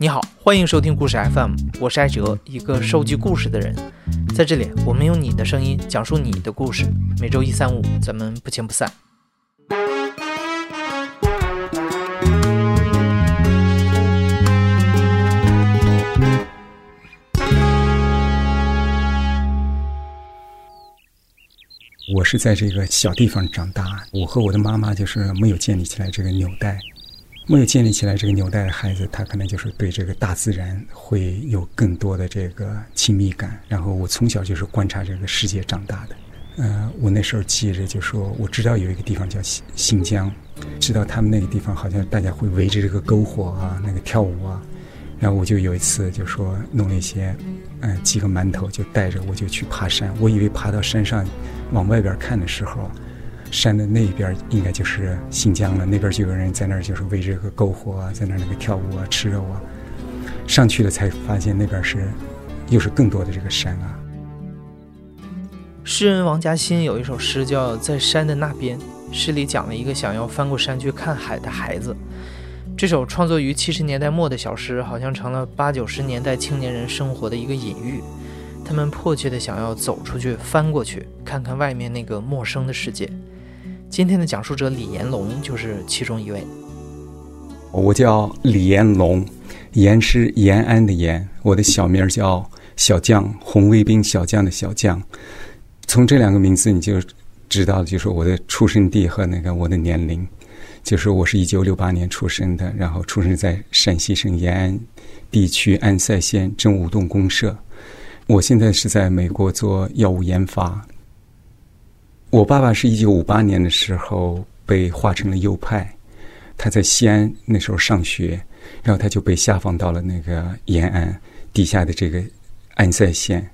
你好，欢迎收听故事 FM，我是艾哲，一个收集故事的人。在这里，我们用你的声音讲述你的故事。每周一、三、五，咱们不见不散。我是在这个小地方长大，我和我的妈妈就是没有建立起来这个纽带。没有建立起来这个纽带的孩子，他可能就是对这个大自然会有更多的这个亲密感。然后我从小就是观察这个世界长大的。呃，我那时候记着就说，我知道有一个地方叫新新疆，知道他们那个地方好像大家会围着这个篝火啊，那个跳舞啊。然后我就有一次就说弄了一些，嗯，几个馒头就带着我就去爬山。我以为爬到山上往外边看的时候。山的那边应该就是新疆了，那边就有人在那儿，就是围着个篝火啊，在那儿那个跳舞啊、吃肉啊。上去了才发现那边是，又是更多的这个山啊。诗人王嘉欣有一首诗叫《在山的那边》，诗里讲了一个想要翻过山去看海的孩子。这首创作于七十年代末的小诗，好像成了八九十年代青年人生活的一个隐喻。他们迫切地想要走出去，翻过去，看看外面那个陌生的世界。今天的讲述者李延龙就是其中一位。我叫李延龙，延是延安的延，我的小名叫小将，红卫兵小将的小将。从这两个名字你就知道，就是我的出生地和那个我的年龄。就是我是一九六八年出生的，然后出生在陕西省延安地区安塞县真武洞公社。我现在是在美国做药物研发。我爸爸是一九五八年的时候被划成了右派，他在西安那时候上学，然后他就被下放到了那个延安地下的这个安塞县。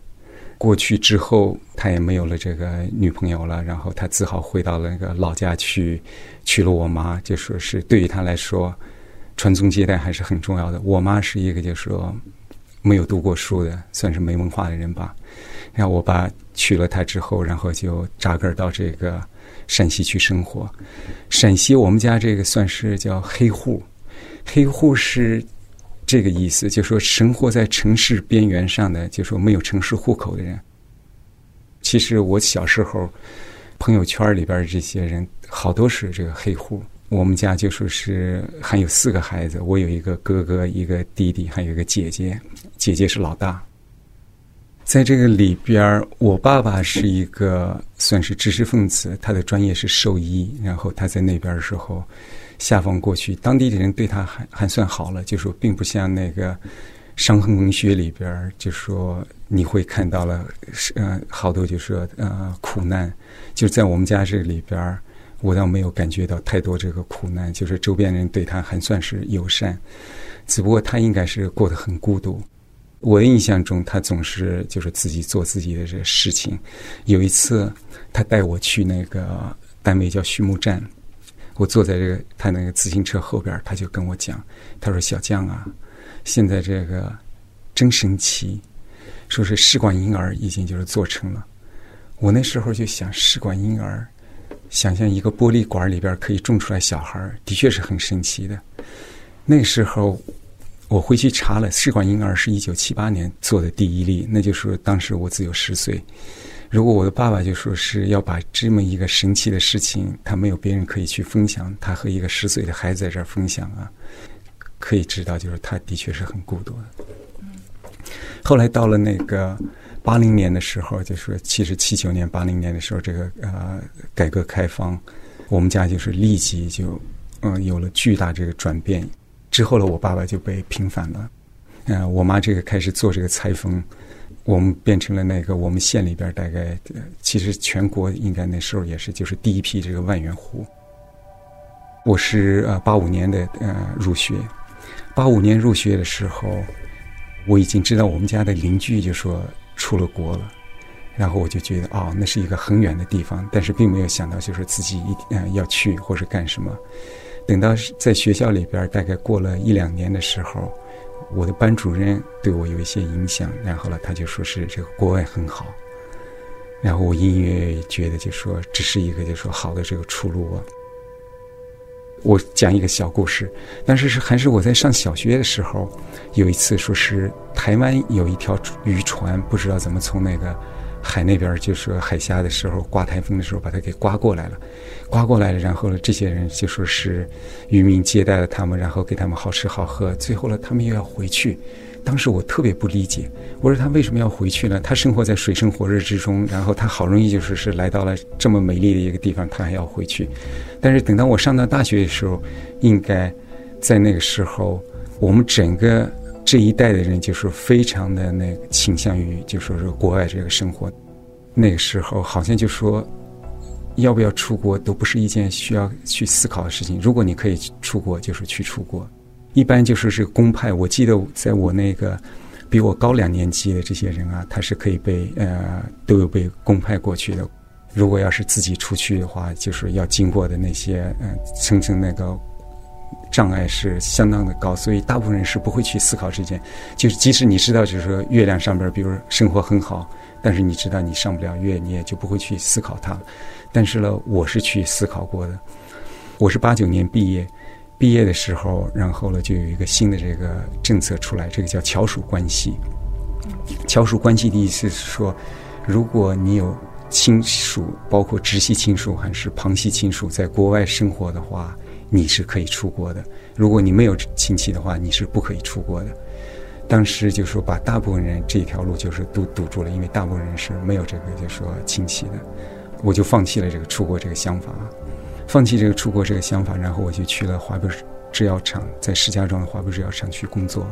过去之后，他也没有了这个女朋友了，然后他只好回到了那个老家去，娶了我妈。就说是对于他来说，传宗接代还是很重要的。我妈是一个就是说没有读过书的，算是没文化的人吧。然后我爸娶了她之后，然后就扎根到这个陕西去生活。陕西我们家这个算是叫黑户，黑户是这个意思，就说生活在城市边缘上的，就说没有城市户口的人。其实我小时候朋友圈里边这些人好多是这个黑户。我们家就说是还有四个孩子，我有一个哥哥，一个弟弟，还有一个姐姐，姐姐是老大。在这个里边我爸爸是一个算是知识分子，他的专业是兽医。然后他在那边的时候，下放过去，当地的人对他还还算好了，就说并不像那个伤痕文学里边，就说你会看到了，呃，好多就说呃苦难。就在我们家这里边，我倒没有感觉到太多这个苦难，就是周边人对他还算是友善，只不过他应该是过得很孤独。我的印象中，他总是就是自己做自己的这个事情。有一次，他带我去那个单位叫畜牧站，我坐在这个他那个自行车后边，他就跟我讲，他说：“小将啊，现在这个真神奇，说是试管婴儿已经就是做成了。”我那时候就想，试管婴儿，想象一个玻璃管里边可以种出来小孩，的确是很神奇的。那时候。我回去查了，试管婴儿是一九七八年做的第一例，那就是当时我只有十岁。如果我的爸爸就说是要把这么一个神奇的事情，他没有别人可以去分享，他和一个十岁的孩子在这儿分享啊，可以知道就是他的确是很孤独的。后来到了那个八零年的时候，就说其实七九年、八零年的时候，这个呃改革开放，我们家就是立即就嗯有了巨大这个转变。之后呢，我爸爸就被平反了，嗯，我妈这个开始做这个裁缝，我们变成了那个我们县里边大概，其实全国应该那时候也是就是第一批这个万元户。我是呃八五年的呃入学，八五年入学的时候，我已经知道我们家的邻居就说出了国了，然后我就觉得哦，那是一个很远的地方，但是并没有想到就是自己一嗯要去或是干什么。等到在学校里边，大概过了一两年的时候，我的班主任对我有一些影响，然后呢，他就说是这个国外很好，然后我隐隐约觉得就说这是一个就说好的这个出路啊。我讲一个小故事，但是是还是我在上小学的时候，有一次说是台湾有一条渔船，不知道怎么从那个海那边就是海峡的时候刮台风的时候把它给刮过来了，刮过来了，然后呢，这些人就说是渔民接待了他们，然后给他们好吃好喝，最后呢，他们又要回去。当时我特别不理解，我说他为什么要回去呢？他生活在水深火热之中，然后他好容易就是是来到了这么美丽的一个地方，他还要回去。但是等到我上到大学的时候，应该在那个时候，我们整个这一代的人就是非常的那个倾向于就说是国外这个生活。那个时候好像就说要不要出国都不是一件需要去思考的事情。如果你可以出国，就是去出国。一般就是是公派。我记得在我那个比我高两年级的这些人啊，他是可以被呃都有被公派过去的。如果要是自己出去的话，就是要经过的那些嗯层层那个障碍是相当的高，所以大部分人是不会去思考这件。就是即使你知道，就是说月亮上边，比如生活很好，但是你知道你上不了月，你也就不会去思考它。但是呢，我是去思考过的。我是八九年毕业。毕业的时候，然后呢，就有一个新的这个政策出来，这个叫侨属关系。侨属关系的意思是说，如果你有亲属，包括直系亲属还是旁系亲属，在国外生活的话，你是可以出国的；如果你没有亲戚的话，你是不可以出国的。当时就说把大部分人这条路就是都堵住了，因为大部分人是没有这个就说亲戚的，我就放弃了这个出国这个想法。放弃这个出国这个想法，然后我就去了华北制药厂，在石家庄的华北制药厂去工作。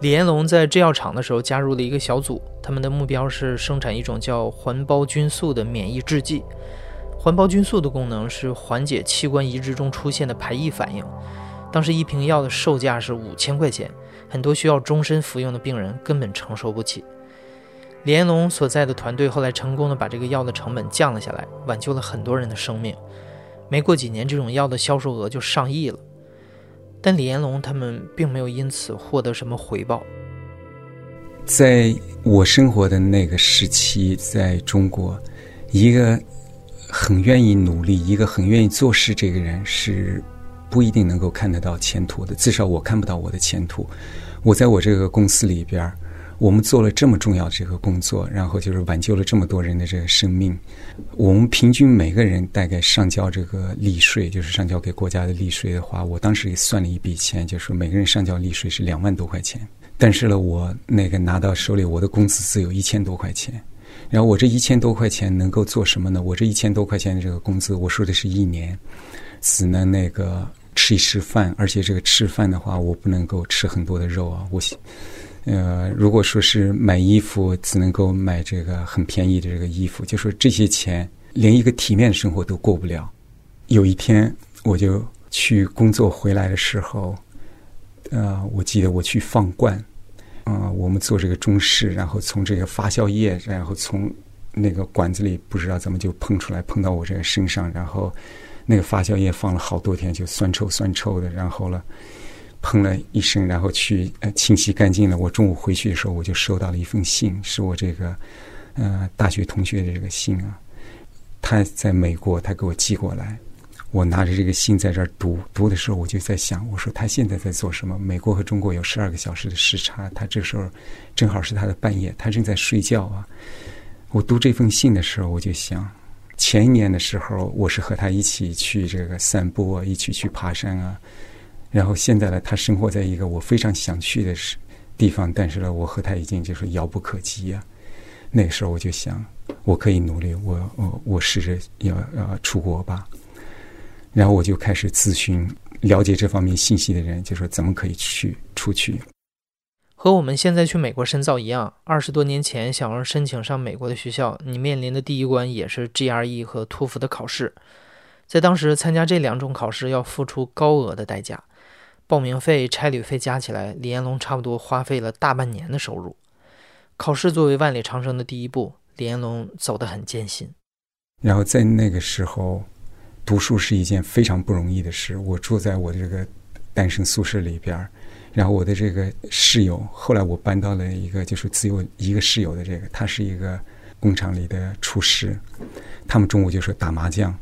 李延龙在制药厂的时候加入了一个小组，他们的目标是生产一种叫环孢菌素的免疫制剂。环孢菌素的功能是缓解器官移植中出现的排异反应。当时一瓶药的售价是五千块钱，很多需要终身服用的病人根本承受不起。李延龙所在的团队后来成功的把这个药的成本降了下来，挽救了很多人的生命。没过几年，这种药的销售额就上亿了。但李延龙他们并没有因此获得什么回报。在我生活的那个时期，在中国，一个很愿意努力、一个很愿意做事这个人是不一定能够看得到前途的。至少我看不到我的前途。我在我这个公司里边。我们做了这么重要的这个工作，然后就是挽救了这么多人的这个生命。我们平均每个人大概上交这个利税，就是上交给国家的利税的话，我当时也算了一笔钱，就是每个人上交利税是两万多块钱。但是呢，我那个拿到手里，我的工资只有一千多块钱。然后我这一千多块钱能够做什么呢？我这一千多块钱的这个工资，我说的是一年，只能那个吃一吃饭，而且这个吃饭的话，我不能够吃很多的肉啊，我。呃，如果说是买衣服，只能够买这个很便宜的这个衣服，就说这些钱连一个体面的生活都过不了。有一天，我就去工作回来的时候，呃，我记得我去放罐，啊，我们做这个中式，然后从这个发酵液，然后从那个管子里不知道怎么就喷出来，喷到我这个身上，然后那个发酵液放了好多天，就酸臭酸臭的，然后了。喷了一身，然后去呃清洗干净了。我中午回去的时候，我就收到了一封信，是我这个呃大学同学的这个信啊。他在美国，他给我寄过来。我拿着这个信在这儿读，读的时候我就在想，我说他现在在做什么？美国和中国有十二个小时的时差，他这时候正好是他的半夜，他正在睡觉啊。我读这封信的时候，我就想，前一年的时候，我是和他一起去这个散步啊，一起去爬山啊。然后现在呢，他生活在一个我非常想去的是地方，但是呢，我和他已经就是遥不可及呀。那个时候我就想，我可以努力，我我我试着要要出国吧。然后我就开始咨询了解这方面信息的人，就说怎么可以去出去。和我们现在去美国深造一样，二十多年前想要申请上美国的学校，你面临的第一关也是 GRE 和托福的考试。在当时参加这两种考试要付出高额的代价。报名费、差旅费加起来，李彦龙差不多花费了大半年的收入。考试作为万里长征的第一步，李彦龙走得很艰辛。然后在那个时候，读书是一件非常不容易的事。我住在我的这个单身宿舍里边然后我的这个室友，后来我搬到了一个就是只有一个室友的这个，他是一个工厂里的厨师。他们中午就是打麻将。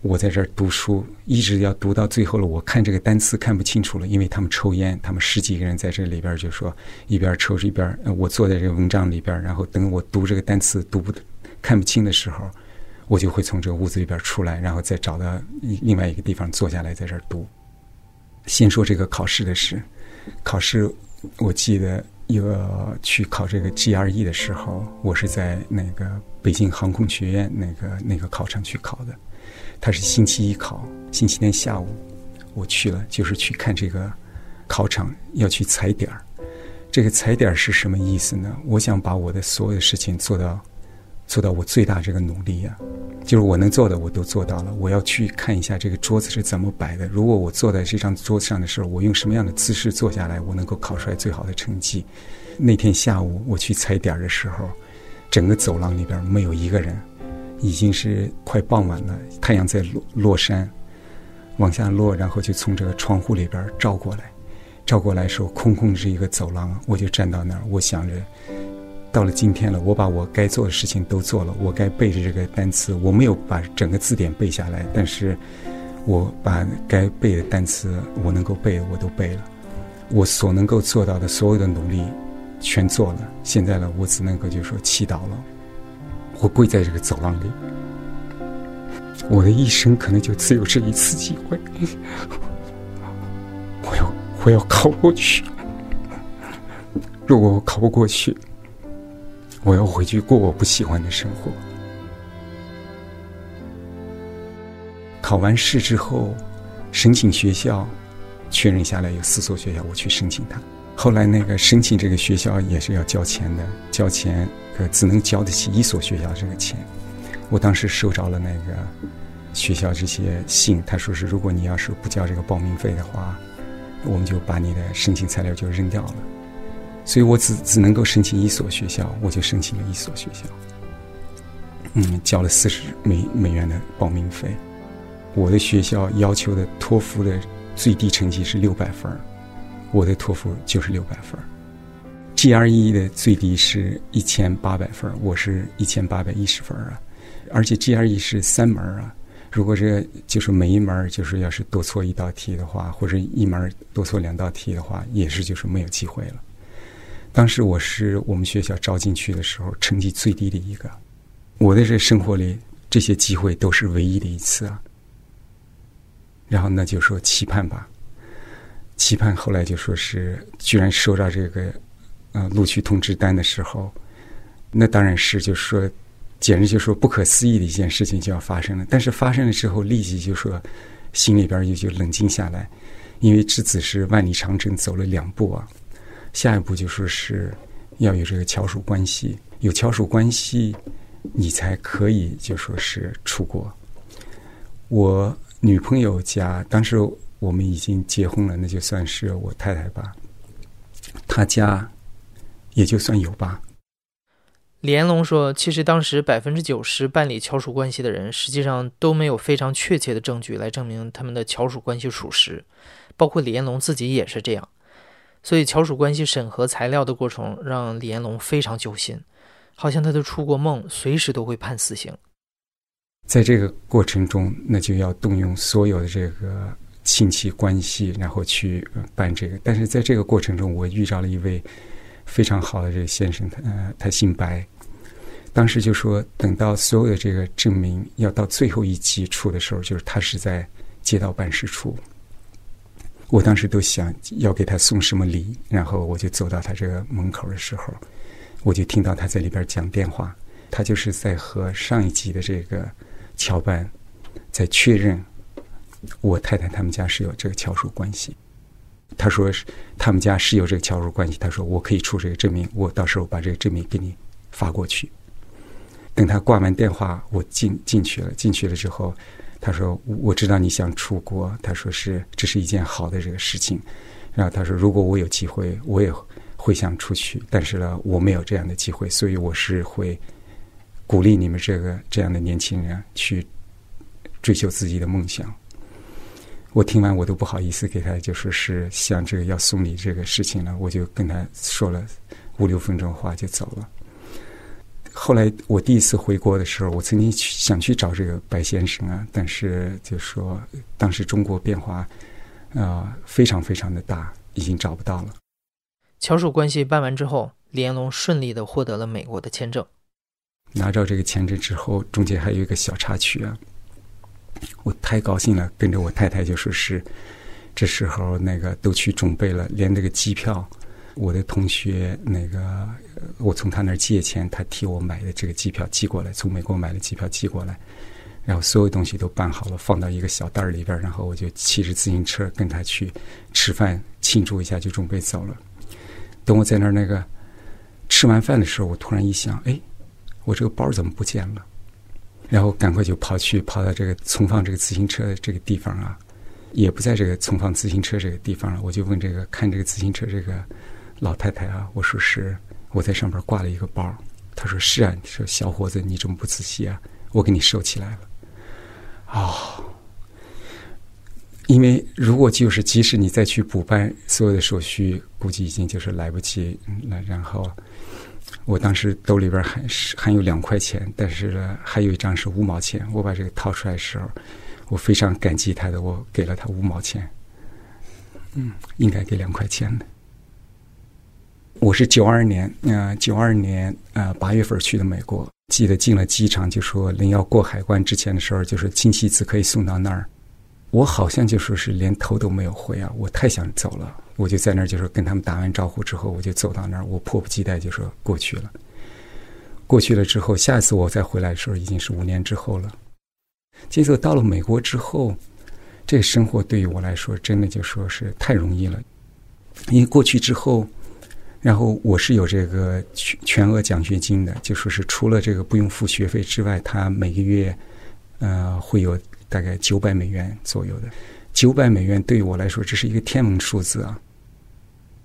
我在这儿读书，一直要读到最后了。我看这个单词看不清楚了，因为他们抽烟，他们十几个人在这里边就说一边抽着一边，我坐在这个文章里边，然后等我读这个单词读不看不清的时候，我就会从这个屋子里边出来，然后再找到另外一个地方坐下来在这儿读。先说这个考试的事，考试我记得有去考这个 GRE 的时候，我是在那个北京航空学院那个那个考场去考的。他是星期一考，星期天下午我去了，就是去看这个考场，要去踩点儿。这个踩点儿是什么意思呢？我想把我的所有的事情做到做到我最大这个努力呀，就是我能做的我都做到了。我要去看一下这个桌子是怎么摆的。如果我坐在这张桌子上的时候，我用什么样的姿势坐下来，我能够考出来最好的成绩。那天下午我去踩点的时候，整个走廊里边没有一个人。已经是快傍晚了，太阳在落落山，往下落，然后就从这个窗户里边照过来，照过来的时候空空是一个走廊，我就站到那儿，我想着，到了今天了，我把我该做的事情都做了，我该背的这个单词，我没有把整个字典背下来，但是我把该背的单词我能够背的我都背了，我所能够做到的所有的努力全做了，现在呢，我只能够就说祈祷了。我跪在这个走廊里，我的一生可能就只有这一次机会。我要，我要考过去。如果我考不过去，我要回去过我不喜欢的生活。考完试之后，申请学校，确认下来有四所学校，我去申请它。后来那个申请这个学校也是要交钱的，交钱。可只能交得起一所学校这个钱。我当时收着了那个学校这些信，他说是如果你要是不交这个报名费的话，我们就把你的申请材料就扔掉了。所以我只只能够申请一所学校，我就申请了一所学校。嗯，交了四十美美元的报名费。我的学校要求的托福的最低成绩是六百分我的托福就是六百分 GRE 的最低是一千八百分，我是一千八百一十分啊，而且 GRE 是三门啊。如果这就是每一门就是要是多错一道题的话，或者一门多错两道题的话，也是就是没有机会了。当时我是我们学校招进去的时候成绩最低的一个，我的这生活里这些机会都是唯一的一次啊。然后那就说期盼吧，期盼后来就说是居然收到这个。啊，录取通知单的时候，那当然是就是说，简直就说不可思议的一件事情就要发生了。但是发生了之后，立即就说心里边也就冷静下来，因为之子是万里长征走了两步啊，下一步就说是要有这个侨属关系，有侨属关系，你才可以就说是出国。我女朋友家当时我们已经结婚了，那就算是我太太吧，她家。也就算有吧。李延龙说：“其实当时百分之九十办理侨属关系的人，实际上都没有非常确切的证据来证明他们的侨属关系属实，包括李延龙自己也是这样。所以乔属关系审核材料的过程让李延龙非常揪心，好像他的出国梦随时都会判死刑。在这个过程中，那就要动用所有的这个亲戚关系，然后去办这个。但是在这个过程中，我遇到了一位。”非常好的这个先生，他呃，他姓白。当时就说，等到所有的这个证明要到最后一级出的时候，就是他是在街道办事处。我当时都想要给他送什么礼，然后我就走到他这个门口的时候，我就听到他在里边讲电话。他就是在和上一级的这个侨办在确认，我太太他们家是有这个侨属关系。他说是他们家是有这个侨属关系。他说我可以出这个证明，我到时候把这个证明给你发过去。等他挂完电话，我进进去了。进去了之后，他说我知道你想出国，他说是这是一件好的这个事情。然后他说如果我有机会，我也会想出去，但是呢我没有这样的机会，所以我是会鼓励你们这个这样的年轻人去追求自己的梦想。我听完我都不好意思给他，就说是像这个要送礼这个事情了，我就跟他说了五六分钟话就走了。后来我第一次回国的时候，我曾经去想去找这个白先生啊，但是就说当时中国变化啊、非常非常的大，已经找不到了。侨属关系办完之后，李彦龙顺利的获得了美国的签证。拿着这个签证之后，中间还有一个小插曲啊，我太高兴了，跟着我太太就说是，这时候那个都去准备了，连这个机票，我的同学那个呃我从他那儿借钱，他替我买的这个机票寄过来，从美国买的机票寄过来，然后所有东西都办好了，放到一个小袋儿里边儿，然后我就骑着自行车跟他去吃饭庆祝一下，就准备走了。等我在那儿那个吃完饭的时候，我突然一想，哎。我这个包怎么不见了？然后赶快就跑去跑到这个存放这个自行车的这个地方啊，也不在这个存放自行车这个地方了。我就问这个看这个自行车这个老太太啊，我说是我在上边挂了一个包。他说是啊，你说小伙子你这么不仔细啊，我给你收起来了。哦，因为如果就是即使你再去补办所有的手续，估计已经就是来不及了。然后。我当时兜里边还是还有两块钱，但是呢，还有一张是五毛钱。我把这个掏出来的时候，我非常感激他的，我给了他五毛钱。嗯，应该给两块钱的。我是九二年，呃，九二年呃八月份去的美国，记得进了机场就说临要过海关之前的时候，就是亲戚子可以送到那儿。我好像就说是连头都没有回啊，我太想走了。我就在那儿，就是跟他们打完招呼之后，我就走到那儿，我迫不及待就说过去了。过去了之后，下一次我再回来的时候，已经是五年之后了。接着到了美国之后，这个生活对于我来说，真的就说是太容易了。因为过去之后，然后我是有这个全全额奖学金的，就说是除了这个不用付学费之外，他每个月呃会有大概九百美元左右的。九百美元对于我来说，这是一个天文数字啊！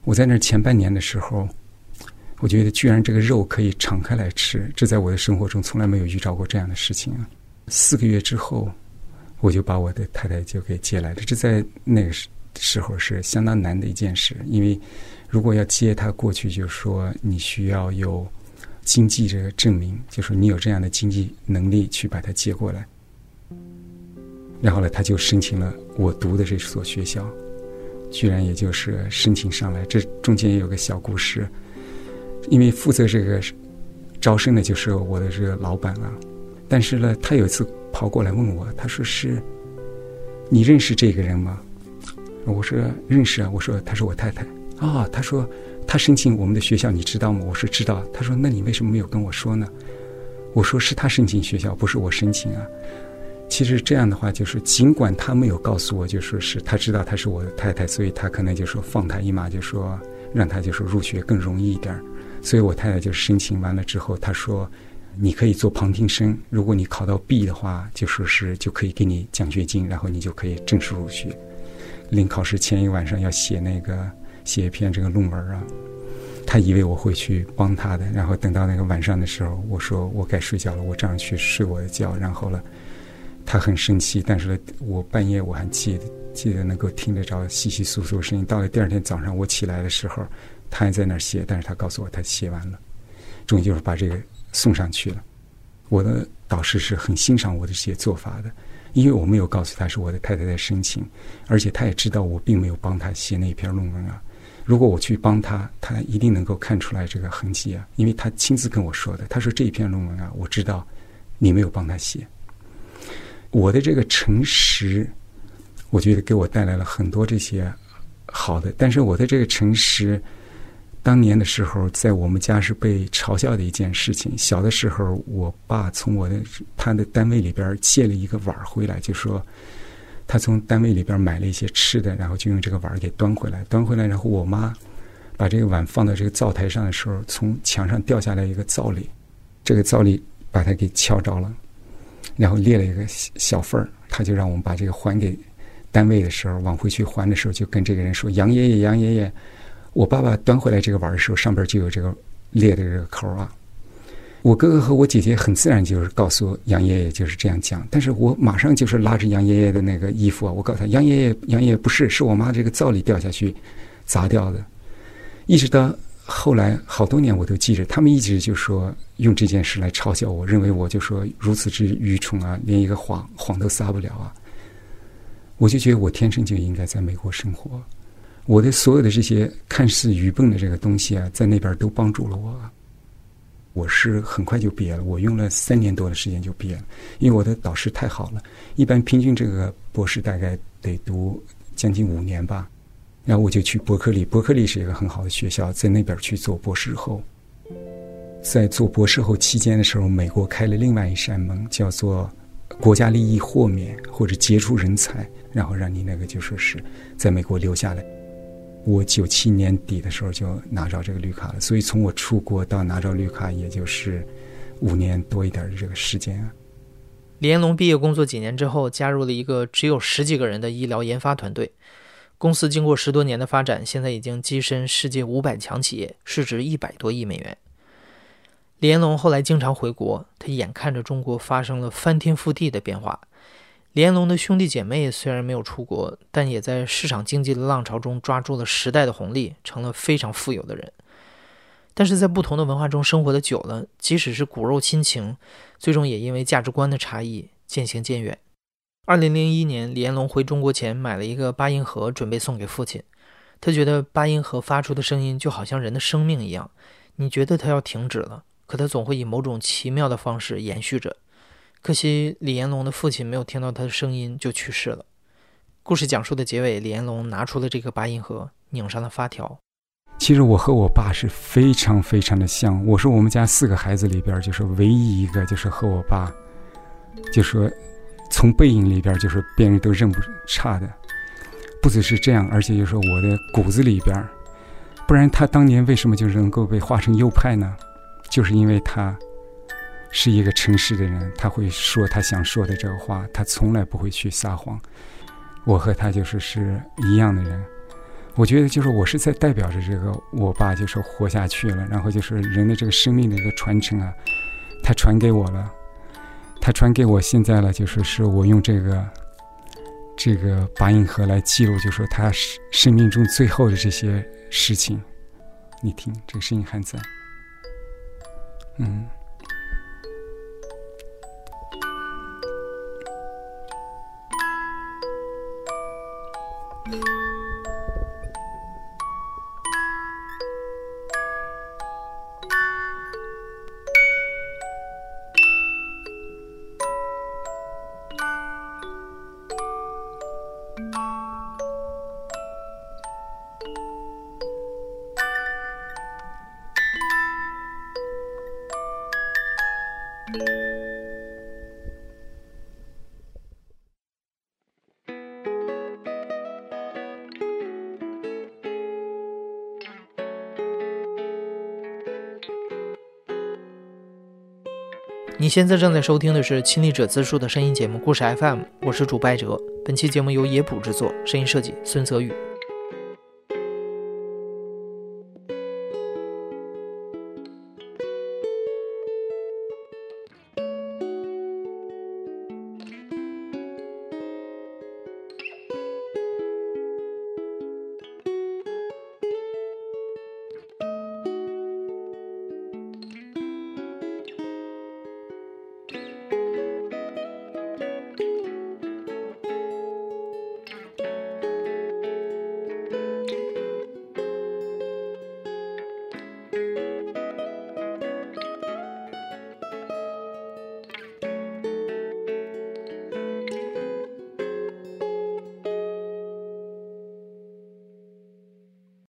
我在那前半年的时候，我觉得居然这个肉可以敞开来吃，这在我的生活中从来没有遇到过这样的事情啊！四个月之后，我就把我的太太就给接来了，这在那个时时候是相当难的一件事，因为如果要接他过去，就是说你需要有经济这个证明，就说你有这样的经济能力去把他接过来。然后呢，他就申请了我读的这所学校，居然也就是申请上来。这中间也有个小故事，因为负责这个招生的就是我的这个老板啊。但是呢，他有一次跑过来问我，他说：“是，你认识这个人吗？”我说：“认识啊。”我说：“她是我太太啊。”她说：“她申请我们的学校，你知道吗？”我说：“知道。”她说：“那你为什么没有跟我说呢？”我说：“是她申请学校，不是我申请啊。”其实这样的话，就是尽管她没有告诉我，就说是她知道她是我的太太，所以她可能就说放她一马，就说让她就说入学更容易一点。所以我太太就申请完了之后，她说你可以做旁听生，如果你考到 B 的话，就说是就可以给你奖学金，然后你就可以正式入学。临考试前一晚上要写那个写一篇这个论文啊，他以为我会去帮他的，然后等到那个晚上的时候，我说我该睡觉了，我这样去睡我的觉，然后呢。他很生气，但是呢，我半夜我还记得记得能够听得着稀稀疏疏的声音。到了第二天早上我起来的时候，他还在那儿写，但是他告诉我他写完了，终于就是把这个送上去了。我的导师是很欣赏我的这些做法的，因为我没有告诉他是我的太太在申请，而且他也知道我并没有帮他写那篇论文啊。如果我去帮他，他一定能够看出来这个痕迹啊，因为他亲自跟我说的。他说这一篇论文啊，我知道你没有帮他写。我的这个诚实，我觉得给我带来了很多这些好的。但是我的这个诚实，当年的时候，在我们家是被嘲笑的一件事情。小的时候，我爸从我的他的单位里边借了一个碗回来，就说他从单位里边买了一些吃的，然后就用这个碗给端回来。端回来，然后我妈把这个碗放到这个灶台上的时候，从墙上掉下来一个灶里，这个灶里把它给敲着了。然后裂了一个小缝儿，他就让我们把这个还给单位的时候，往回去还的时候，就跟这个人说：“杨爷爷，杨爷爷，我爸爸端回来这个碗的时候，上边就有这个裂的这个口啊。”我哥哥和我姐姐很自然就是告诉杨爷爷就是这样讲，但是我马上就是拉着杨爷爷的那个衣服啊，我告诉他：“杨爷爷，杨爷爷不是，是我妈这个灶里掉下去砸掉的。”一直到后来好多年我都记着，他们一直就说用这件事来嘲笑我，认为我就说如此之愚蠢啊，连一个谎谎都撒不了啊。我就觉得我天生就应该在美国生活，我的所有的这些看似愚笨的这个东西啊，在那边都帮助了我。我是很快就毕业了，我用了三年多的时间就毕业了，因为我的导师太好了。一般平均这个博士大概得读将近五年吧，然后我就去伯克利，伯克利是一个很好的学校，在那边去做博士后。在做博士后期间的时候，美国开了另外一扇门，叫做国家利益豁免或者杰出人才。然后让你那个就说是在美国留下来。我九七年底的时候就拿着这个绿卡了，所以从我出国到拿着绿卡，也就是五年多一点的这个时间啊。李彦龙毕业工作几年之后，加入了一个只有十几个人的医疗研发团队。公司经过十多年的发展，现在已经跻身世界五百强企业，市值一百多亿美元。李彦龙后来经常回国，他眼看着中国发生了翻天覆地的变化。李彦龙的兄弟姐妹虽然没有出国，但也在市场经济的浪潮中抓住了时代的红利，成了非常富有的人。但是在不同的文化中生活的久了，即使是骨肉亲情，最终也因为价值观的差异渐行渐远。二零零一年，李彦龙回中国前买了一个八音盒，准备送给父亲。他觉得八音盒发出的声音就好像人的生命一样，你觉得它要停止了，可它总会以某种奇妙的方式延续着。可惜李彦龙的父亲没有听到他的声音就去世了。故事讲述的结尾，李彦龙拿出了这个八音盒，拧上了发条。其实我和我爸是非常非常的像，我是我们家四个孩子里边就是唯一一个就是和我爸，就说从背影里边就是别人都认不差的。不只是这样，而且就是我的骨子里边，不然他当年为什么就能够被划成右派呢？就是因为他。是一个诚实的人，他会说他想说的这个话，他从来不会去撒谎。我和他就是是一样的人，我觉得就是我是在代表着这个我爸，就是活下去了，然后就是人的这个生命的一个传承啊，他传给我了，他传给我现在了，就是是我用这个这个八音盒来记录，就说他生生命中最后的这些事情。你听，这个声音还在，嗯。现在正在收听的是亲历者自述的声音节目《故事 FM》，我是主播哲。本期节目由野捕制作，声音设计孙泽宇。